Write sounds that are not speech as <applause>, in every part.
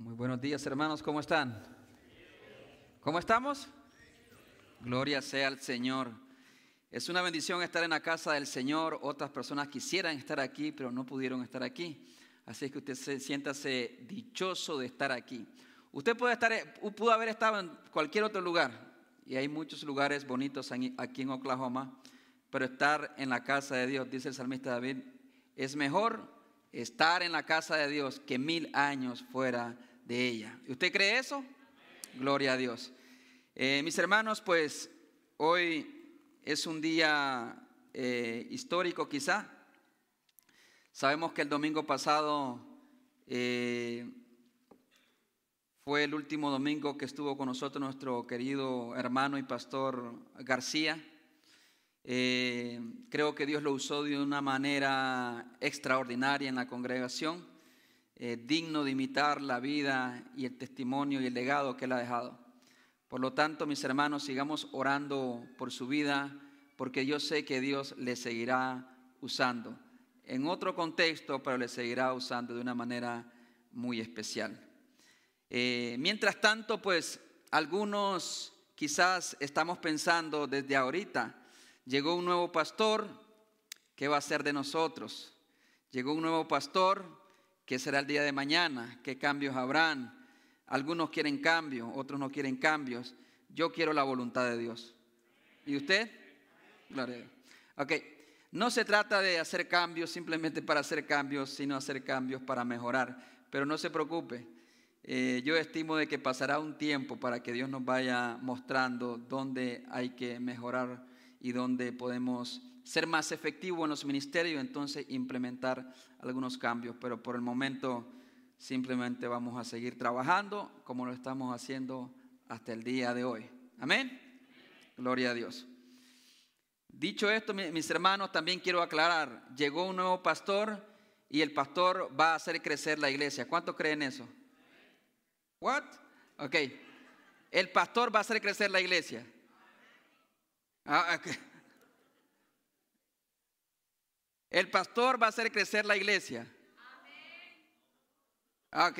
Muy buenos días hermanos, ¿cómo están? ¿Cómo estamos? Gloria sea al Señor. Es una bendición estar en la casa del Señor. Otras personas quisieran estar aquí, pero no pudieron estar aquí. Así que usted se, siéntase dichoso de estar aquí. Usted puede estar, pudo haber estado en cualquier otro lugar, y hay muchos lugares bonitos aquí en Oklahoma, pero estar en la casa de Dios, dice el salmista David, es mejor estar en la casa de Dios que mil años fuera de ella. ¿Usted cree eso? Gloria a Dios. Eh, mis hermanos, pues hoy es un día eh, histórico quizá. Sabemos que el domingo pasado eh, fue el último domingo que estuvo con nosotros nuestro querido hermano y pastor García. creo que Dios lo usó de una manera extraordinaria en la congregación, digno de imitar la vida y el testimonio y el legado que él ha dejado. Por lo tanto, mis hermanos, sigamos orando por su vida, porque yo sé que Dios le seguirá usando. En otro contexto, pero le seguirá usando de una manera muy especial. Eh, mientras tanto, pues algunos quizás estamos pensando desde ahorita, llegó un nuevo pastor, ¿qué va a ser de nosotros? Llegó un nuevo pastor, ¿qué será el día de mañana? ¿Qué cambios habrán? Algunos quieren cambio, otros no quieren cambios. Yo quiero la voluntad de Dios. ¿Y usted? Gloria. Ok. No se trata de hacer cambios simplemente para hacer cambios, sino hacer cambios para mejorar. Pero no se preocupe. Eh, yo estimo de que pasará un tiempo para que Dios nos vaya mostrando dónde hay que mejorar y dónde podemos ser más efectivos en los ministerios, entonces implementar algunos cambios. Pero por el momento simplemente vamos a seguir trabajando como lo estamos haciendo hasta el día de hoy. Amén. Gloria a Dios. Dicho esto, mis hermanos, también quiero aclarar, llegó un nuevo pastor y el pastor va a hacer crecer la iglesia. ¿Cuántos creen eso? What? Ok. El pastor va a hacer crecer la iglesia. Ah, el pastor va a hacer crecer la iglesia. Ok.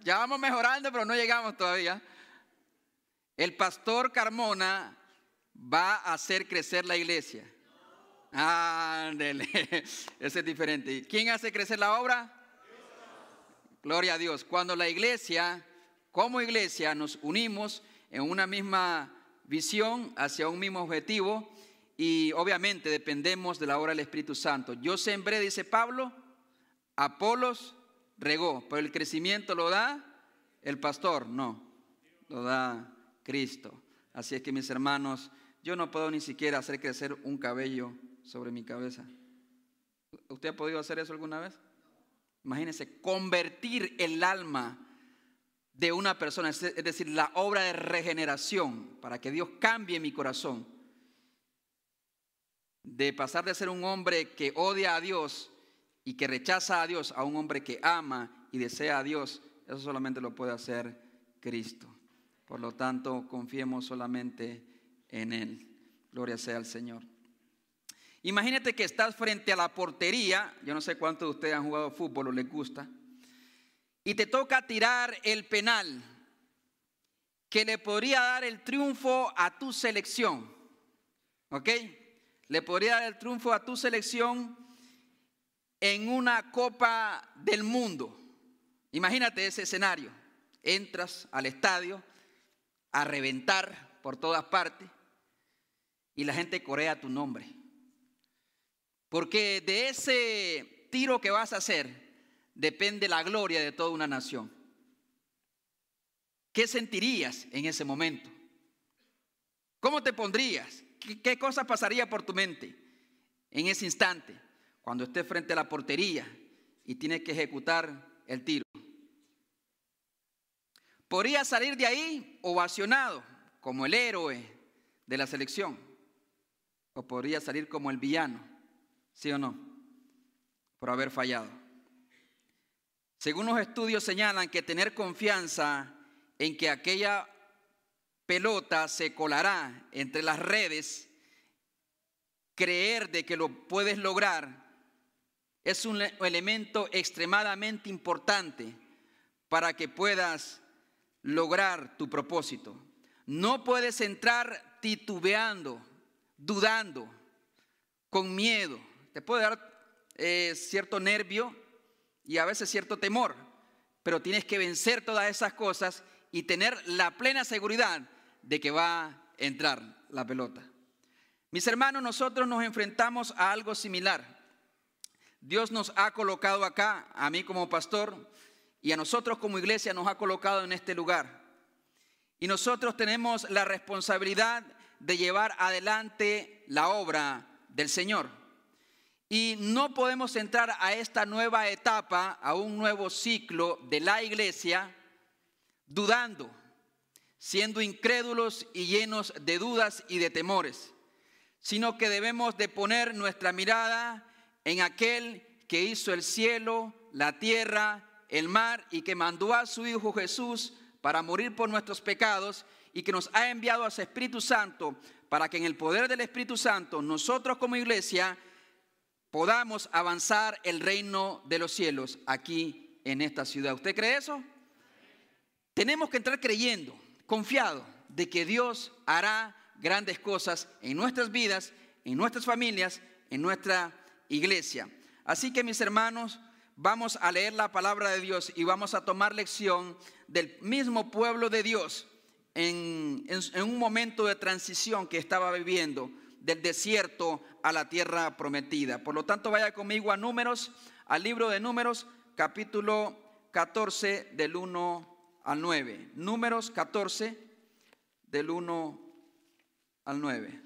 Ya vamos mejorando, pero no llegamos todavía. El pastor Carmona va a hacer crecer la iglesia. Ándele, <laughs> ese es diferente. ¿Quién hace crecer la obra? Gloria a Dios. Cuando la iglesia, como iglesia, nos unimos en una misma visión, hacia un mismo objetivo, y obviamente dependemos de la obra del Espíritu Santo. Yo sembré, dice Pablo, Apolos regó, pero el crecimiento lo da el pastor, no, lo da Cristo. Así es que mis hermanos, yo no puedo ni siquiera hacer crecer un cabello sobre mi cabeza. ¿Usted ha podido hacer eso alguna vez? Imagínense, convertir el alma de una persona, es decir, la obra de regeneración, para que Dios cambie mi corazón. De pasar de ser un hombre que odia a Dios y que rechaza a Dios a un hombre que ama y desea a Dios, eso solamente lo puede hacer Cristo. Por lo tanto, confiemos solamente en Él. Gloria sea al Señor. Imagínate que estás frente a la portería, yo no sé cuántos de ustedes han jugado fútbol o les gusta, y te toca tirar el penal que le podría dar el triunfo a tu selección. ¿Ok? Le podría dar el triunfo a tu selección en una copa del mundo. Imagínate ese escenario. Entras al estadio a reventar por todas partes y la gente corea tu nombre. Porque de ese tiro que vas a hacer depende la gloria de toda una nación. ¿Qué sentirías en ese momento? ¿Cómo te pondrías? ¿Qué, qué cosa pasaría por tu mente en ese instante? cuando esté frente a la portería y tiene que ejecutar el tiro. Podría salir de ahí ovacionado como el héroe de la selección o podría salir como el villano, ¿sí o no? Por haber fallado. Según los estudios señalan que tener confianza en que aquella pelota se colará entre las redes, creer de que lo puedes lograr, es un elemento extremadamente importante para que puedas lograr tu propósito. No puedes entrar titubeando, dudando, con miedo. Te puede dar eh, cierto nervio y a veces cierto temor, pero tienes que vencer todas esas cosas y tener la plena seguridad de que va a entrar la pelota. Mis hermanos, nosotros nos enfrentamos a algo similar. Dios nos ha colocado acá, a mí como pastor, y a nosotros como iglesia nos ha colocado en este lugar. Y nosotros tenemos la responsabilidad de llevar adelante la obra del Señor. Y no podemos entrar a esta nueva etapa, a un nuevo ciclo de la iglesia, dudando, siendo incrédulos y llenos de dudas y de temores sino que debemos de poner nuestra mirada en aquel que hizo el cielo, la tierra, el mar y que mandó a su Hijo Jesús para morir por nuestros pecados y que nos ha enviado a su Espíritu Santo para que en el poder del Espíritu Santo nosotros como iglesia podamos avanzar el reino de los cielos aquí en esta ciudad. ¿Usted cree eso? Tenemos que entrar creyendo, confiado de que Dios hará grandes cosas en nuestras vidas, en nuestras familias, en nuestra iglesia. Así que mis hermanos, vamos a leer la palabra de Dios y vamos a tomar lección del mismo pueblo de Dios en, un momento de transición que estaba viviendo del desierto a la tierra prometida. Por lo tanto, vaya conmigo a números, al libro de números, capítulo 14 del 1 al 9. Números 14 del 1 al 9.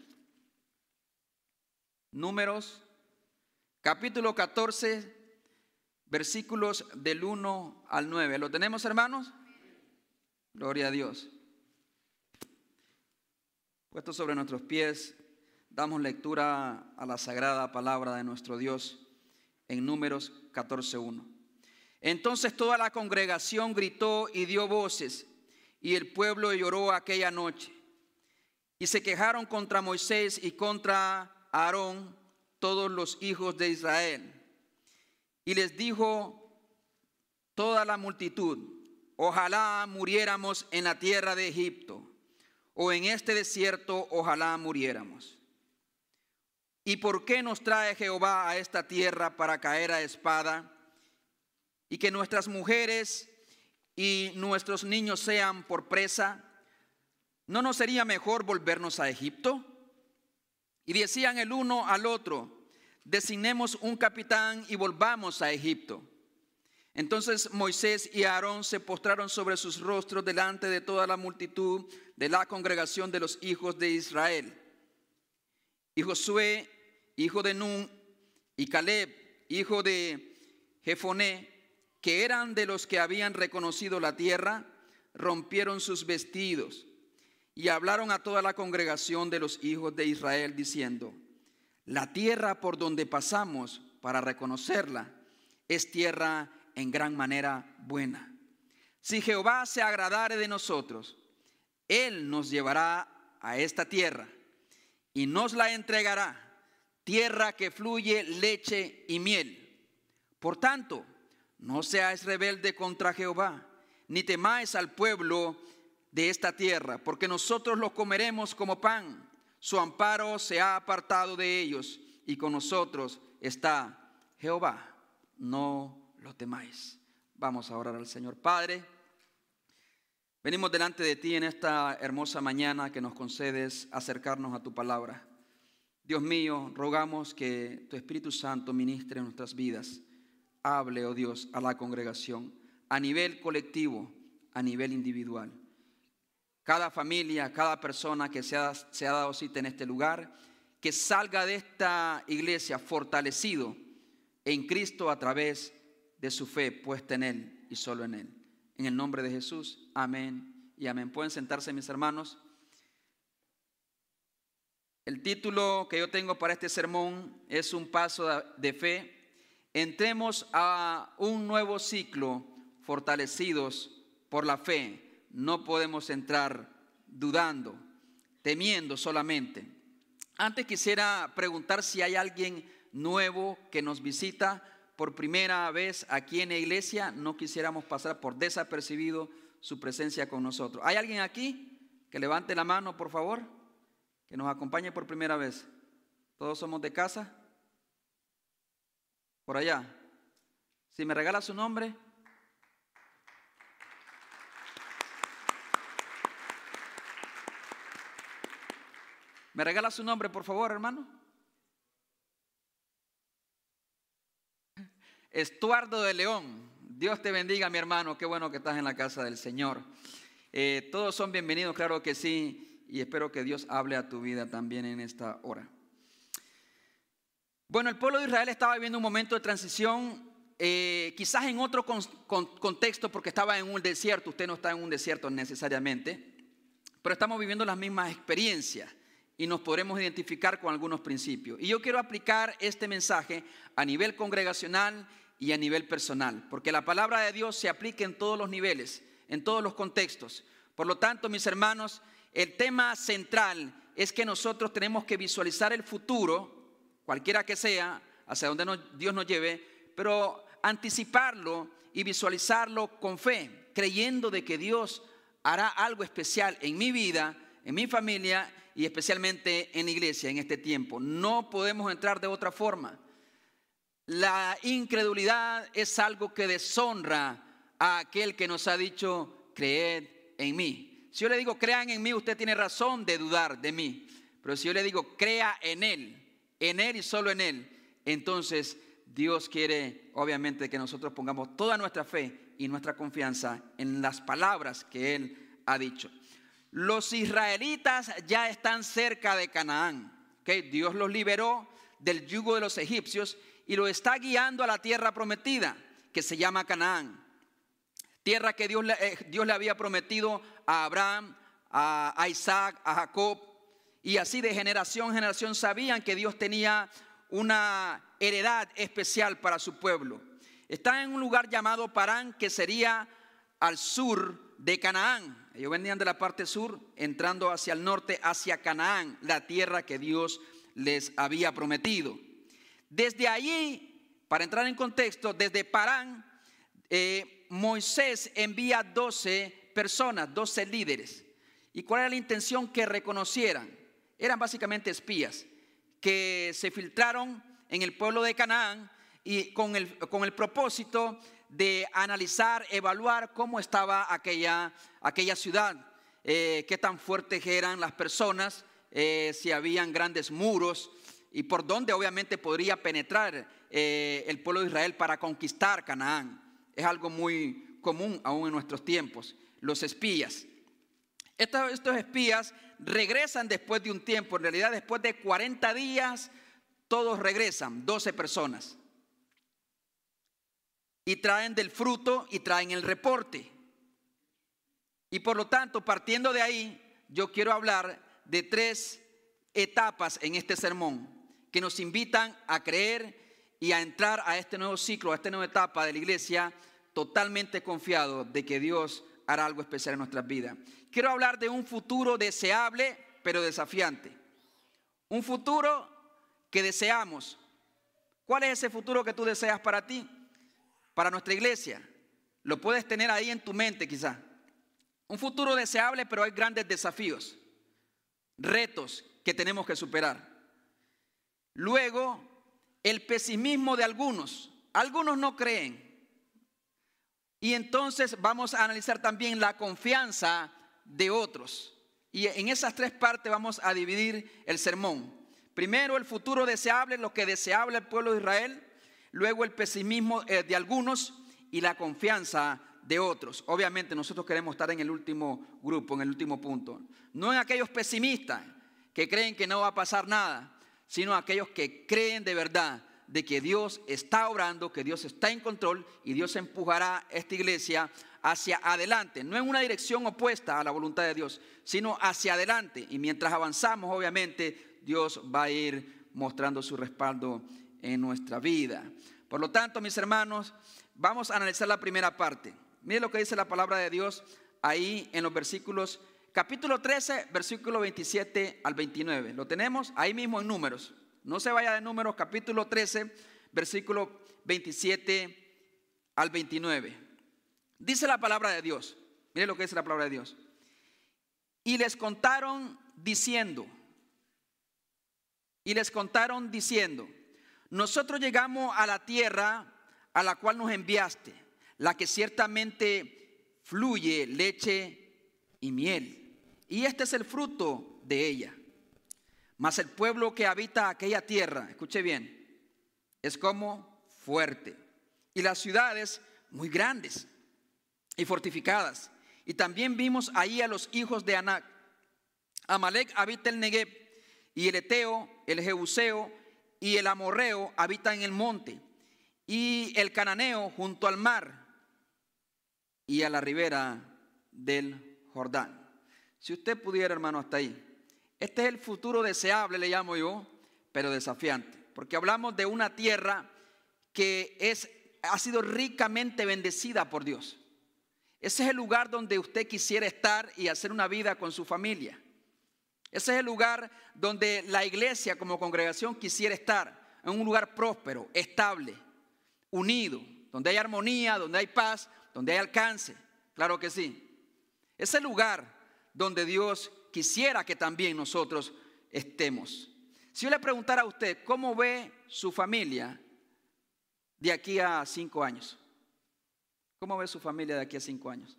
Números, capítulo 14, versículos del 1 al 9. ¿Lo tenemos, hermanos? Gloria a Dios. Puesto sobre nuestros pies, damos lectura a la sagrada palabra de nuestro Dios en Números 14.1. Entonces toda la congregación gritó y dio voces, y el pueblo lloró aquella noche. Y se quejaron contra Moisés y contra Aarón todos los hijos de Israel. Y les dijo toda la multitud, ojalá muriéramos en la tierra de Egipto, o en este desierto, ojalá muriéramos. ¿Y por qué nos trae Jehová a esta tierra para caer a espada? Y que nuestras mujeres y nuestros niños sean por presa. ¿no nos sería mejor volvernos a Egipto? Y decían el uno al otro, designemos un capitán y volvamos a Egipto. Entonces Moisés y Aarón se postraron sobre sus rostros delante de toda la multitud de la congregación de los hijos de Israel. Y Josué, hijo de Nun, y Caleb, hijo de Jefoné, que eran de los que habían reconocido la tierra, rompieron sus vestidos y hablaron a toda la congregación de los hijos de Israel diciendo, la tierra por donde pasamos para reconocerla es tierra en gran manera buena. Si Jehová se agradare de nosotros, Él nos llevará a esta tierra y nos la entregará, tierra que fluye leche y miel. Por tanto, no seáis rebelde contra Jehová, ni temáis al pueblo de esta tierra, porque nosotros los comeremos como pan. Su amparo se ha apartado de ellos y con nosotros está Jehová. No lo temáis. Vamos a orar al Señor Padre. Venimos delante de ti en esta hermosa mañana que nos concedes acercarnos a tu palabra. Dios mío, rogamos que tu Espíritu Santo ministre en nuestras vidas. Hable, oh Dios, a la congregación, a nivel colectivo, a nivel individual cada familia, cada persona que se ha, dado cita en este lugar, que salga de esta iglesia fortalecido en Cristo a través de su fe puesta en Él y solo en Él. En el nombre de Jesús, amén y amén. Pueden sentarse mis hermanos. El título que yo tengo para este sermón es un paso de fe. Entremos a un nuevo ciclo fortalecidos por la fe no podemos entrar dudando, temiendo solamente. Antes quisiera preguntar si hay alguien nuevo que nos visita por primera vez aquí en la iglesia, no quisiéramos pasar por desapercibido su presencia con nosotros. ¿Hay alguien aquí que levante la mano, por favor? Que nos acompañe por primera vez. ¿Todos somos de casa? Por allá. Si me regala su nombre. ¿Me regala su nombre, por favor, hermano? Estuardo de León. Dios te bendiga, mi hermano. Qué bueno que estás en la casa del Señor. Eh, todos son bienvenidos, claro que sí. Y espero que Dios hable a tu vida también en esta hora. Bueno, el pueblo de Israel estaba viviendo un momento de transición, eh, quizás en otro contexto, porque estaba en un desierto. Usted no está en un desierto necesariamente, pero estamos viviendo las mismas experiencias y nos podremos identificar con algunos principios. Y yo quiero aplicar este mensaje a nivel congregacional y a nivel personal, porque la palabra de Dios se aplica en todos los niveles, en todos los contextos. Por lo tanto, mis hermanos, el tema central es que nosotros tenemos que visualizar el futuro, cualquiera que sea, hacia donde Dios nos lleve, pero anticiparlo y visualizarlo con fe, creyendo de que Dios hará algo especial en mi vida, en mi familia y especialmente en la iglesia en este tiempo. No podemos entrar de otra forma. La incredulidad es algo que deshonra a aquel que nos ha dicho, creed en mí. Si yo le digo, crean en mí, usted tiene razón de dudar de mí. Pero si yo le digo, crea en Él, en Él y solo en Él, entonces Dios quiere, obviamente, que nosotros pongamos toda nuestra fe y nuestra confianza en las palabras que Él ha dicho. Los israelitas ya están cerca de Canaán. Dios los liberó del yugo de los egipcios y los está guiando a la tierra prometida, que se llama Canaán. Tierra que Dios, eh, Dios le había prometido a Abraham, a, Isaac, a Jacob. Y así de generación en generación sabían que Dios tenía una heredad especial para su pueblo. Está en un lugar llamado Parán, que sería al sur de Canaán. Ellos venían de la parte sur, entrando hacia el norte, hacia Canaán, la tierra que Dios les había prometido. Desde allí, para entrar en contexto, desde Parán, eh, Moisés envía 12 personas, 12 líderes. ¿Y cuál era la intención? Que reconocieran. Eran básicamente espías que se filtraron en el pueblo de Canaán y con el, con el propósito de analizar, evaluar cómo estaba aquella, aquella ciudad, eh, qué tan fuertes eran las personas, eh, si habían grandes muros y por dónde obviamente podría penetrar eh, el pueblo de Israel para conquistar Canaán. Es algo muy común aún en nuestros tiempos, los espías. Estos, espías regresan después de un tiempo, en realidad después de 40 días, todos regresan, 12 personas y traen del fruto y traen el reporte. Y por lo tanto, partiendo de ahí, yo quiero hablar de tres etapas en este sermón que nos invitan a creer y a entrar a este nuevo ciclo, a esta nueva etapa de la iglesia, totalmente confiado de que Dios hará algo especial en nuestras vidas. Quiero hablar de un futuro deseable, pero desafiante. Un futuro que deseamos. ¿Cuál es ese futuro que tú deseas para ti? para nuestra iglesia. Lo puedes tener ahí en tu mente quizá. Un futuro deseable, pero hay grandes desafíos, retos que tenemos que superar. Luego, el pesimismo de algunos. Algunos no creen. Y entonces vamos a analizar también la confianza de otros. Y en esas tres partes vamos a dividir el sermón. Primero, el futuro deseable, lo que deseable el pueblo de Israel luego el pesimismo eh, de algunos y la confianza de otros. Obviamente nosotros queremos estar en el último grupo, en el último punto. No en aquellos pesimistas que creen que no va a pasar nada, sino aquellos que creen de verdad de que Dios está obrando, que Dios está en control y Dios empujará esta iglesia hacia adelante, no en una dirección opuesta a la voluntad de Dios, sino hacia adelante. Y mientras avanzamos, obviamente, Dios va a ir mostrando su respaldo en nuestra vida. Por lo tanto, mis hermanos, vamos a analizar la primera parte. Mire lo que dice la palabra de Dios ahí en los versículos, capítulo 13, versículo 27 al 29. Lo tenemos ahí mismo en números. No se vaya de números, capítulo 13, versículo 27 al 29. Dice la palabra de Dios. Mire lo que dice la palabra de Dios. Y les contaron diciendo, y les contaron diciendo, nosotros llegamos a la tierra a la cual nos enviaste, la que ciertamente fluye leche y miel. Y este es el fruto de ella. Mas el pueblo que habita aquella tierra, escuche bien, es como fuerte. Y las ciudades muy grandes y fortificadas. Y también vimos ahí a los hijos de Anac. Amalek habita el Negev, y el Eteo, el Jebuseo y el Amorreo habitan en el monte, y el Cananeo junto al mar y a la ribera del Jordán. Si usted pudiera, hermano, hasta ahí. Este es el futuro deseable, le llamo yo, pero desafiante, porque hablamos de una tierra que es, ha sido ricamente bendecida por Dios. Ese es el lugar donde usted quisiera estar y hacer una vida con su familia. Ese es el lugar donde la iglesia como congregación quisiera estar, en un lugar próspero, estable, unido, donde hay armonía, donde hay paz, donde hay alcance. Claro que sí. Es el lugar donde Dios quisiera que también nosotros estemos. Si yo le preguntara a usted, ¿cómo ve su familia de aquí a cinco años? ¿Cómo ve su familia de aquí a cinco años?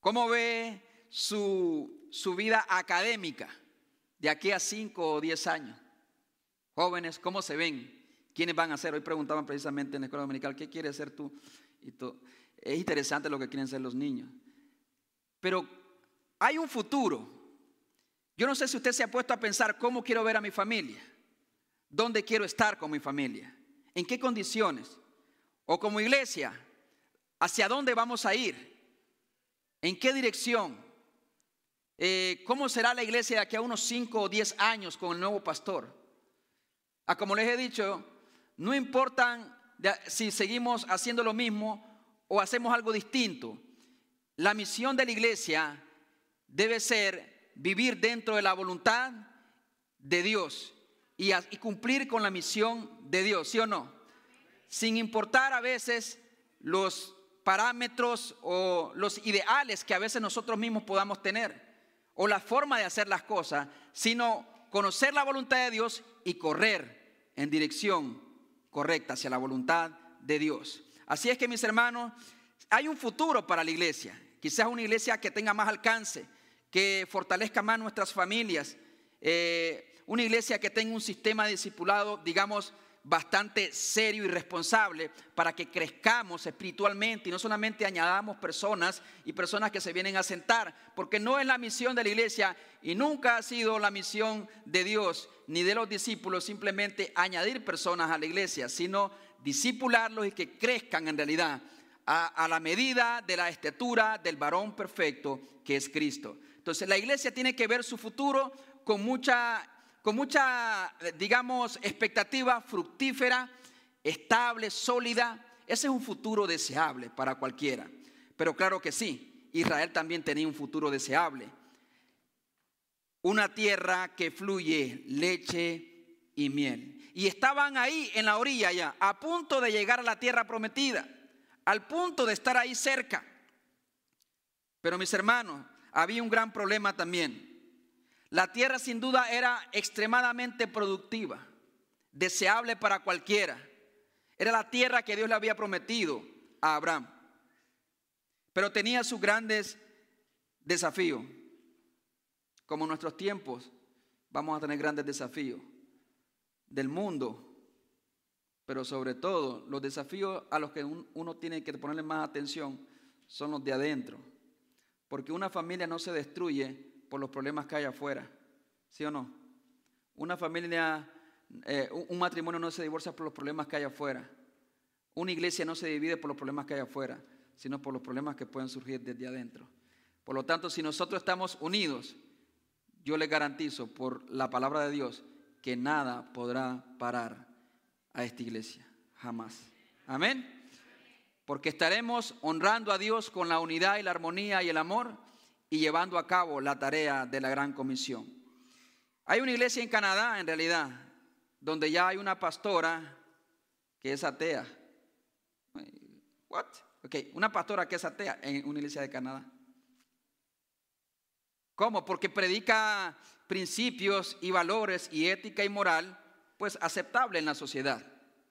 ¿Cómo ve su, su vida académica de aquí a cinco o diez años? Jóvenes, ¿cómo se ven? ¿Quiénes van a ser? Hoy preguntaban precisamente en la escuela dominical, ¿qué quieres ser tú? Y Es interesante lo que quieren ser los niños. Pero hay un futuro. Yo no sé si usted se ha puesto a pensar cómo quiero ver a mi familia, dónde quiero estar con mi familia, en qué condiciones, o como iglesia, hacia dónde vamos a ir, en qué dirección, eh, cómo será la iglesia de aquí a unos 5 o 10 años con el nuevo pastor. Ah, como les he dicho, no importa si seguimos haciendo lo mismo o hacemos algo distinto. La misión de la iglesia debe ser vivir dentro de la voluntad de Dios y, cumplir con la misión de Dios, ¿sí o no? Sin importar a veces los parámetros o los ideales que a veces nosotros mismos podamos tener o la forma de hacer las cosas, sino conocer la voluntad de Dios y correr en dirección correcta hacia la voluntad de Dios. Así es que mis hermanos, hay un futuro para la iglesia. Quizás una iglesia que tenga más alcance, que fortalezca más nuestras familias. Eh, una iglesia que tenga un sistema discipulado, digamos, bastante serio y responsable para que crezcamos espiritualmente y no solamente añadamos personas y personas que se vienen a sentar, porque no es la misión de la iglesia y nunca ha sido la misión de Dios ni de los discípulos simplemente añadir personas a la iglesia, sino discipularlos y que crezcan en realidad a la medida de la estatura del varón perfecto que es Cristo. Entonces la iglesia tiene que ver su futuro con mucha con mucha, digamos, expectativa fructífera, estable, sólida. Ese es un futuro deseable para cualquiera. Pero claro que sí, Israel también tenía un futuro deseable. Una tierra que fluye leche y miel. Y estaban ahí en la orilla ya, a punto de llegar a la tierra prometida, al punto de estar ahí cerca. Pero mis hermanos, había un gran problema también. La tierra sin duda era extremadamente productiva, deseable para cualquiera. Era la tierra que Dios le había prometido a Abraham. Pero tenía sus grandes desafíos. Como en nuestros tiempos, vamos a tener grandes desafíos del mundo, pero sobre todo los desafíos a los que uno tiene que ponerle más atención son los de adentro. Porque una familia no se destruye por los problemas que hay afuera. ¿Sí o no? Una familia, eh, un matrimonio no se divorcia por los problemas que hay afuera. Una iglesia no se divide por los problemas que hay afuera, sino por los problemas que pueden surgir desde adentro. Por lo tanto, si nosotros estamos unidos, yo les garantizo por la palabra de Dios que nada podrá parar a esta iglesia. Jamás. Amén. Porque estaremos honrando a Dios con la unidad y la armonía y el amor y llevando a cabo la tarea de la gran comisión. Hay una iglesia en Canadá, en realidad, donde ya hay una pastora que es atea. What? Ok, una pastora que es atea en una iglesia de Canadá. ¿Cómo? Porque predica principios y valores y ética y moral, pues aceptable en la sociedad.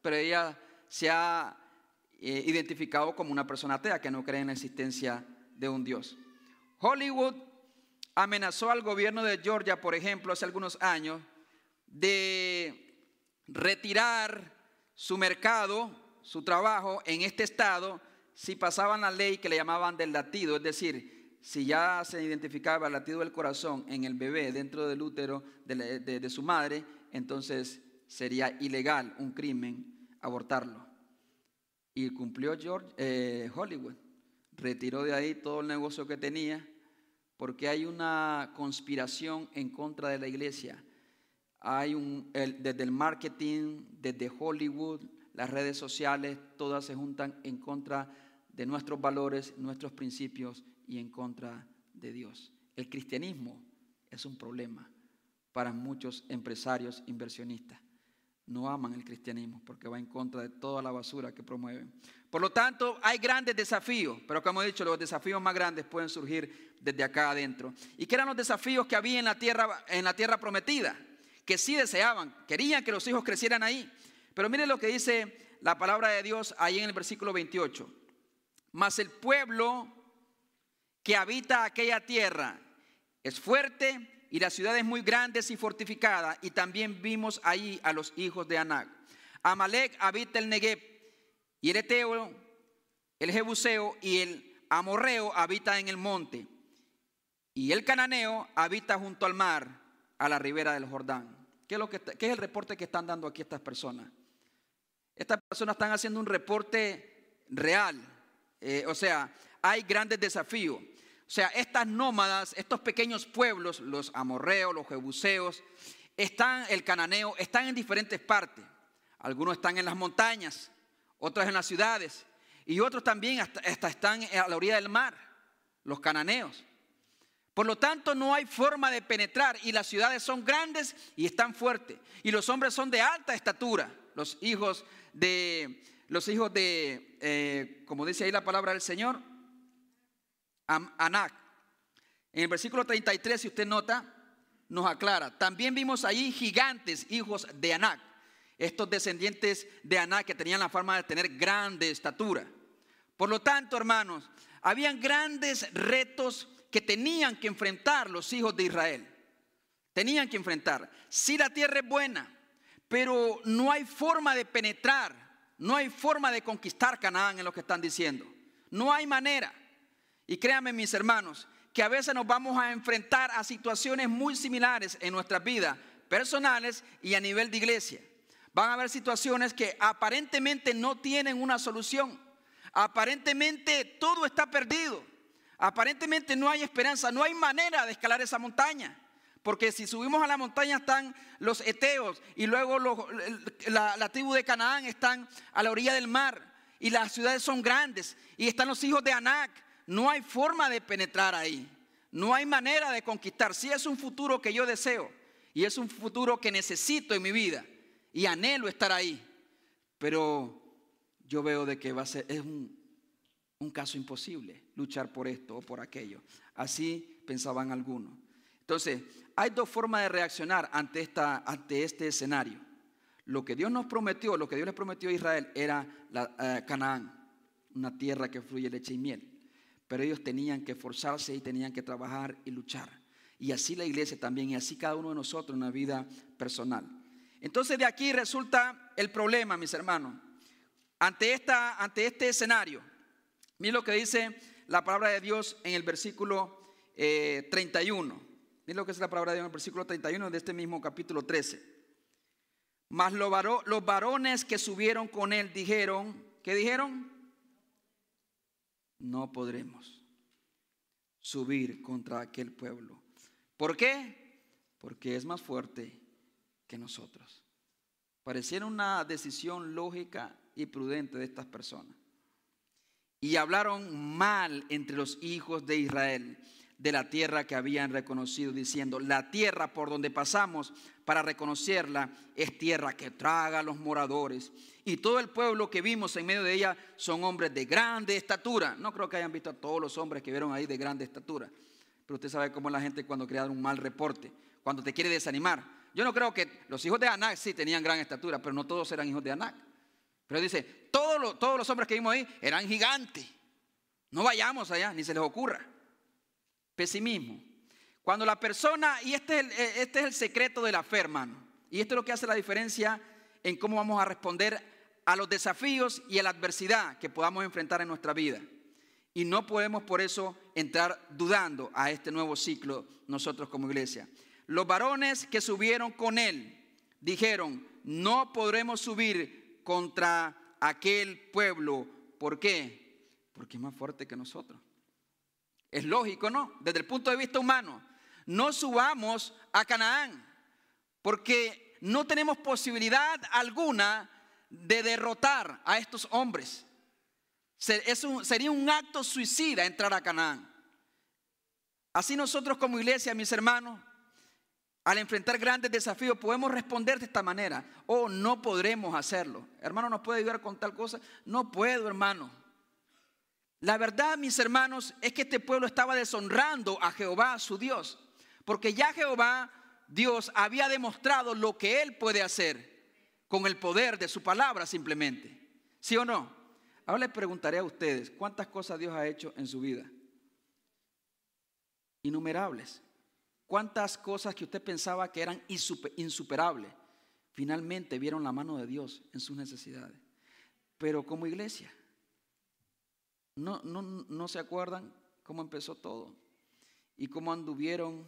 Pero ella se ha eh, identificado como una persona atea que no cree en la existencia de un Dios. Hollywood amenazó al gobierno de Georgia, por ejemplo, hace algunos años, de retirar su mercado, su trabajo en este estado, si pasaban la ley que le llamaban del latido, es decir, si ya se identificaba el latido del corazón en el bebé dentro del útero de, su madre, entonces sería ilegal, un crimen, abortarlo. Y cumplió George, eh, Hollywood, retiró de ahí todo el negocio que tenía, porque hay una conspiración en contra de la iglesia. Hay un, desde el marketing, desde Hollywood, las redes sociales, todas se juntan en contra de nuestros valores, nuestros principios y en contra de Dios. El cristianismo es un problema para muchos empresarios inversionistas. No aman el cristianismo porque va en contra de toda la basura que promueven. Por lo tanto, hay grandes desafíos, pero como he dicho, los desafíos más grandes pueden surgir desde acá adentro. ¿Y qué eran los desafíos que había en la tierra, en la tierra prometida? Que sí deseaban, querían que los hijos crecieran ahí. Pero miren lo que dice la palabra de Dios ahí en el versículo 28. Mas el pueblo que habita aquella tierra es fuerte y la ciudad es muy grande y fortificada. Y también vimos ahí a los hijos de Anac. Amalek habita el Negev y el Eteo, el Jebuseo y el Amorreo habita en el monte. Y el Cananeo habita junto al mar, a la ribera del Jordán. ¿Qué es, lo que, es el reporte que están dando aquí estas personas? Estas personas están haciendo un reporte real. Eh, o sea, hay grandes desafíos. O sea, estas nómadas, estos pequeños pueblos, los amorreos, los jebuseos, están, el cananeo, están en diferentes partes. Algunos están en las montañas, otros en las ciudades, y otros también hasta, están a la orilla del mar, los cananeos. Por lo tanto, no hay forma de penetrar y las ciudades son grandes y están fuertes. Y los hombres son de alta estatura, los hijos de, los hijos de, eh, como dice ahí la palabra del Señor, Anac. En el versículo 33, si usted nota, nos aclara. También vimos ahí gigantes, hijos de Anac. Estos descendientes de Anac que tenían la forma de tener grande estatura. Por lo tanto, hermanos, habían grandes retos que tenían que enfrentar los hijos de Israel. Tenían que enfrentar. Si la tierra es buena, pero no hay forma de penetrar, no hay forma de conquistar Canaán en lo que están diciendo. No hay manera. Y créanme mis hermanos, que a veces nos vamos a enfrentar a situaciones muy similares en nuestras vidas personales y a nivel de iglesia. Van a haber situaciones que aparentemente no tienen una solución. Aparentemente todo está perdido. Aparentemente no hay esperanza, no hay manera de escalar esa montaña. Porque si subimos a la montaña están los eteos y luego la, tribu de Canaán están a la orilla del mar y las ciudades son grandes y están los hijos de Anac. No hay forma de penetrar ahí. No hay manera de conquistar. Si es un futuro que yo deseo y es un futuro que necesito en mi vida y anhelo estar ahí. Pero yo veo de que va a ser, es un, un caso imposible luchar por esto o por aquello. Así pensaban algunos. Entonces, hay dos formas de reaccionar ante, esta, ante este escenario. Lo que Dios nos prometió, lo que Dios les prometió a Israel era eh, Canaán, una tierra que fluye leche y miel. Pero ellos tenían que esforzarse y tenían que trabajar y luchar. Y así la iglesia también, y así cada uno de nosotros en una vida personal. Entonces de aquí resulta el problema, mis hermanos. Ante, esta, ante este escenario, miren lo que dice la palabra de Dios en el versículo 31. Eh, Miren lo que es la palabra de Dios en el versículo 31 de este mismo capítulo 13. Mas los varones que subieron con él dijeron, ¿qué dijeron? No podremos subir contra aquel pueblo. ¿Por qué? Porque es más fuerte que nosotros. Pareciera una decisión lógica y prudente de estas personas. Y hablaron mal entre los hijos de Israel de la tierra que habían reconocido, diciendo, la tierra por donde pasamos para reconocerla es tierra que traga a los moradores. Y todo el pueblo que vimos en medio de ella son hombres de grande estatura. No creo que hayan visto a todos los hombres que vieron ahí de grande estatura. Pero usted sabe cómo la gente cuando crea un mal reporte, cuando te quiere desanimar. Yo no creo que los hijos de Anac sí tenían gran estatura, pero no todos eran hijos de Anac. Pero dice, todos todos los hombres que vimos ahí eran gigantes. No vayamos allá, ni se les ocurra. Pesimismo. Cuando la persona, y este es, el, eh, este es el secreto de la fe, hermano, y esto es lo que hace la diferencia en cómo vamos a responder a los desafíos y a la adversidad que podamos enfrentar en nuestra vida. Y no podemos por eso entrar dudando a este nuevo ciclo nosotros como iglesia. Los varones que subieron con él dijeron, no podremos subir contra aquel pueblo. ¿Por qué? Porque es más fuerte que nosotros. Es lógico, ¿no? Desde el punto de vista humano. No subamos a Canaán, porque no tenemos posibilidad alguna de derrotar a estos hombres. sería un acto suicida entrar a Canaán. Así nosotros como iglesia, mis hermanos, al enfrentar grandes desafíos podemos responder de esta manera. O oh, no podremos hacerlo. Hermano, ¿nos puede ayudar con tal cosa? No puedo, hermano. La verdad, mis hermanos, es que este pueblo estaba deshonrando a Jehová, su Dios. Porque ya Jehová, Dios, había demostrado lo que Él puede hacer con el poder de su palabra simplemente. ¿Sí o no? Ahora les preguntaré a ustedes, ¿cuántas cosas Dios ha hecho en su vida? Innumerables. ¿Cuántas cosas que usted pensaba que eran insuperables, finalmente vieron la mano de Dios en sus necesidades? Pero como iglesia, ¿no, no, no se acuerdan cómo empezó todo? ¿Y cómo anduvieron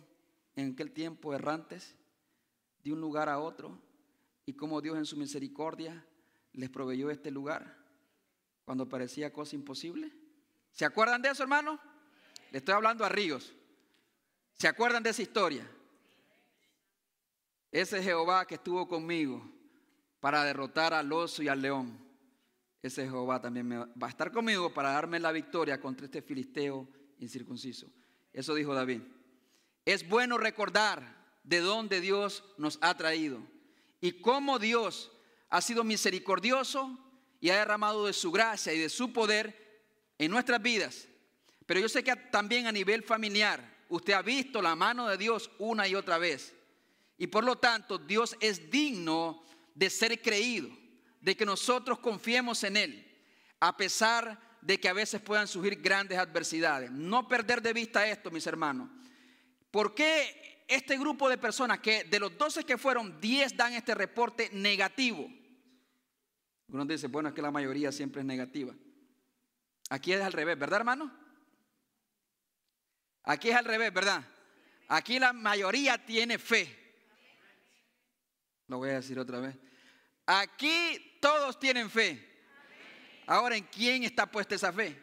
en aquel tiempo errantes de un lugar a otro? ¿Y cómo Dios en su misericordia les proveyó este lugar cuando parecía cosa imposible? ¿Se acuerdan de eso, hermano? Le estoy hablando a Ríos. ¿Se acuerdan de esa historia? Ese Jehová que estuvo conmigo para derrotar al oso y al león, ese Jehová también va a estar conmigo para darme la victoria contra este filisteo incircunciso. Eso dijo David. Es bueno recordar de dónde Dios nos ha traído y cómo Dios ha sido misericordioso y ha derramado de su gracia y de su poder en nuestras vidas. Pero yo sé que también a nivel familiar, usted ha visto la mano de Dios una y otra vez. Y por lo tanto, Dios es digno de ser creído, de que nosotros confiemos en Él, a pesar de que a veces puedan surgir grandes adversidades. No perder de vista esto, mis hermanos. ¿Por qué este grupo de personas, que de los 12 que fueron, 10 dan este reporte negativo? Uno dice, bueno, es que la mayoría siempre es negativa. Aquí es al revés, ¿verdad, hermano? Aquí es al revés, ¿verdad? Aquí la mayoría tiene fe. Lo voy a decir otra vez. Aquí todos tienen fe. Ahora, ¿en quién está puesta esa fe?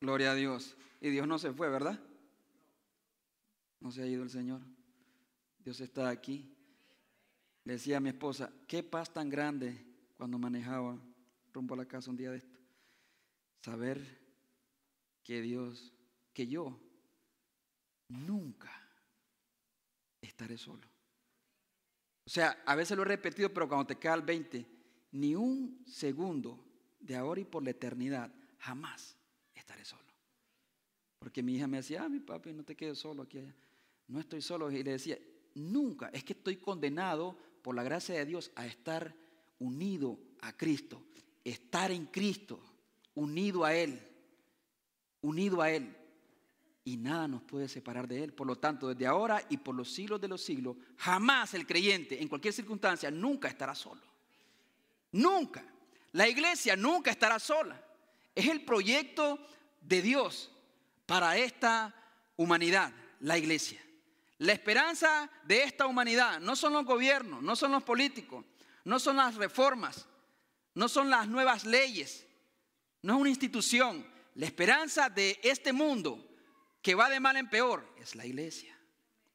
Gloria a Dios. Y Dios no se fue, ¿verdad? No se ha ido el Señor. Dios está aquí. Le decía a mi esposa, qué paz tan grande cuando manejaba rumbo a la casa un día de esto. Saber que Dios, que yo nunca estaré solo. O sea, a veces lo he repetido, pero cuando te queda el 20, ni un segundo de ahora y por la eternidad, jamás estaré solo. Porque mi hija me decía, ah, mi papi, no te quedes solo aquí allá. No estoy solo. Y le decía, nunca, es que estoy condenado por la gracia de Dios a estar unido a Cristo. Estar en Cristo, unido a Él, unido a Él y nada nos puede separar de Él. Por lo tanto, desde ahora y por los siglos de los siglos, jamás el creyente, en cualquier circunstancia, nunca estará solo. Nunca. La iglesia nunca estará sola. Es el proyecto de Dios para esta humanidad, la iglesia. La esperanza de esta humanidad no son los gobiernos, no son los políticos, no son las reformas, no son las nuevas leyes, no es una institución. La esperanza de este mundo que va de mal en peor es la iglesia.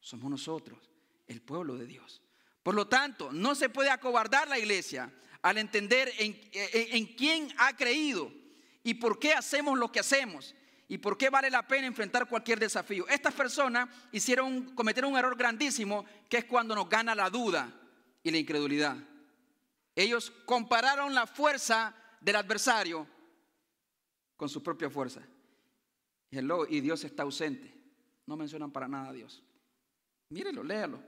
Somos nosotros, el pueblo de Dios. Por lo tanto, no se puede acobardar la iglesia al entender en, quién ha creído y por qué hacemos lo que hacemos ¿Y por qué vale la pena enfrentar cualquier desafío? Estas personas hicieron, cometieron un error grandísimo, que es cuando nos gana la duda y la incredulidad. Ellos compararon la fuerza del adversario con su propia fuerza. y Dios está ausente. No mencionan para nada a Dios. Mírelo, léalo.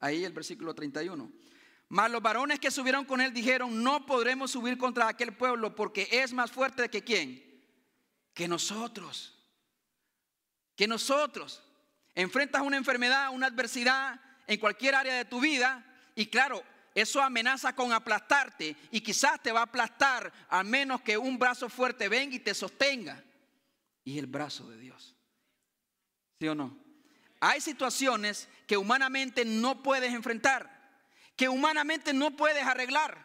Ahí el versículo 31. Mas los varones que subieron con él dijeron, no podremos subir contra aquel pueblo porque es más fuerte que quién. Que nosotros. Que nosotros. Enfrentas una enfermedad, una adversidad en cualquier área de tu vida y claro, eso amenaza con aplastarte y quizás te va a aplastar a menos que un brazo fuerte venga y te sostenga. Y el brazo de Dios. ¿Sí o no? Hay situaciones que humanamente no puedes enfrentar que humanamente no puedes arreglar.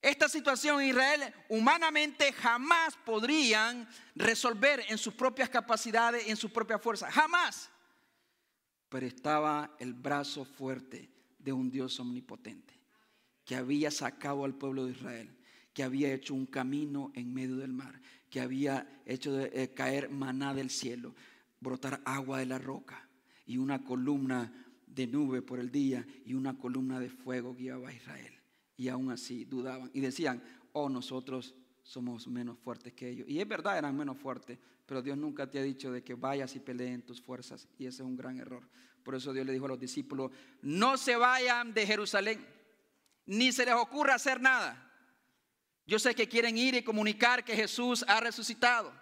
Esta situación en Israel humanamente jamás podrían resolver en sus propias capacidades, en su propia fuerza. Jamás. Pero estaba el brazo fuerte de un Dios omnipotente que había sacado al pueblo de Israel, que había hecho un camino en medio del mar, que había hecho eh, caer maná del cielo, brotar agua de la roca y una columna de nube por el día y una columna de fuego guiaba a Israel. Y aún así dudaban y decían, oh, nosotros somos menos fuertes que ellos. Y es verdad, eran menos fuertes, pero Dios nunca te ha dicho de que vayas y peleen tus fuerzas. Y ese es un gran error. Por eso Dios le dijo a los discípulos, no se vayan de Jerusalén, ni se les ocurra hacer nada. Yo sé que quieren ir y comunicar que Jesús ha resucitado.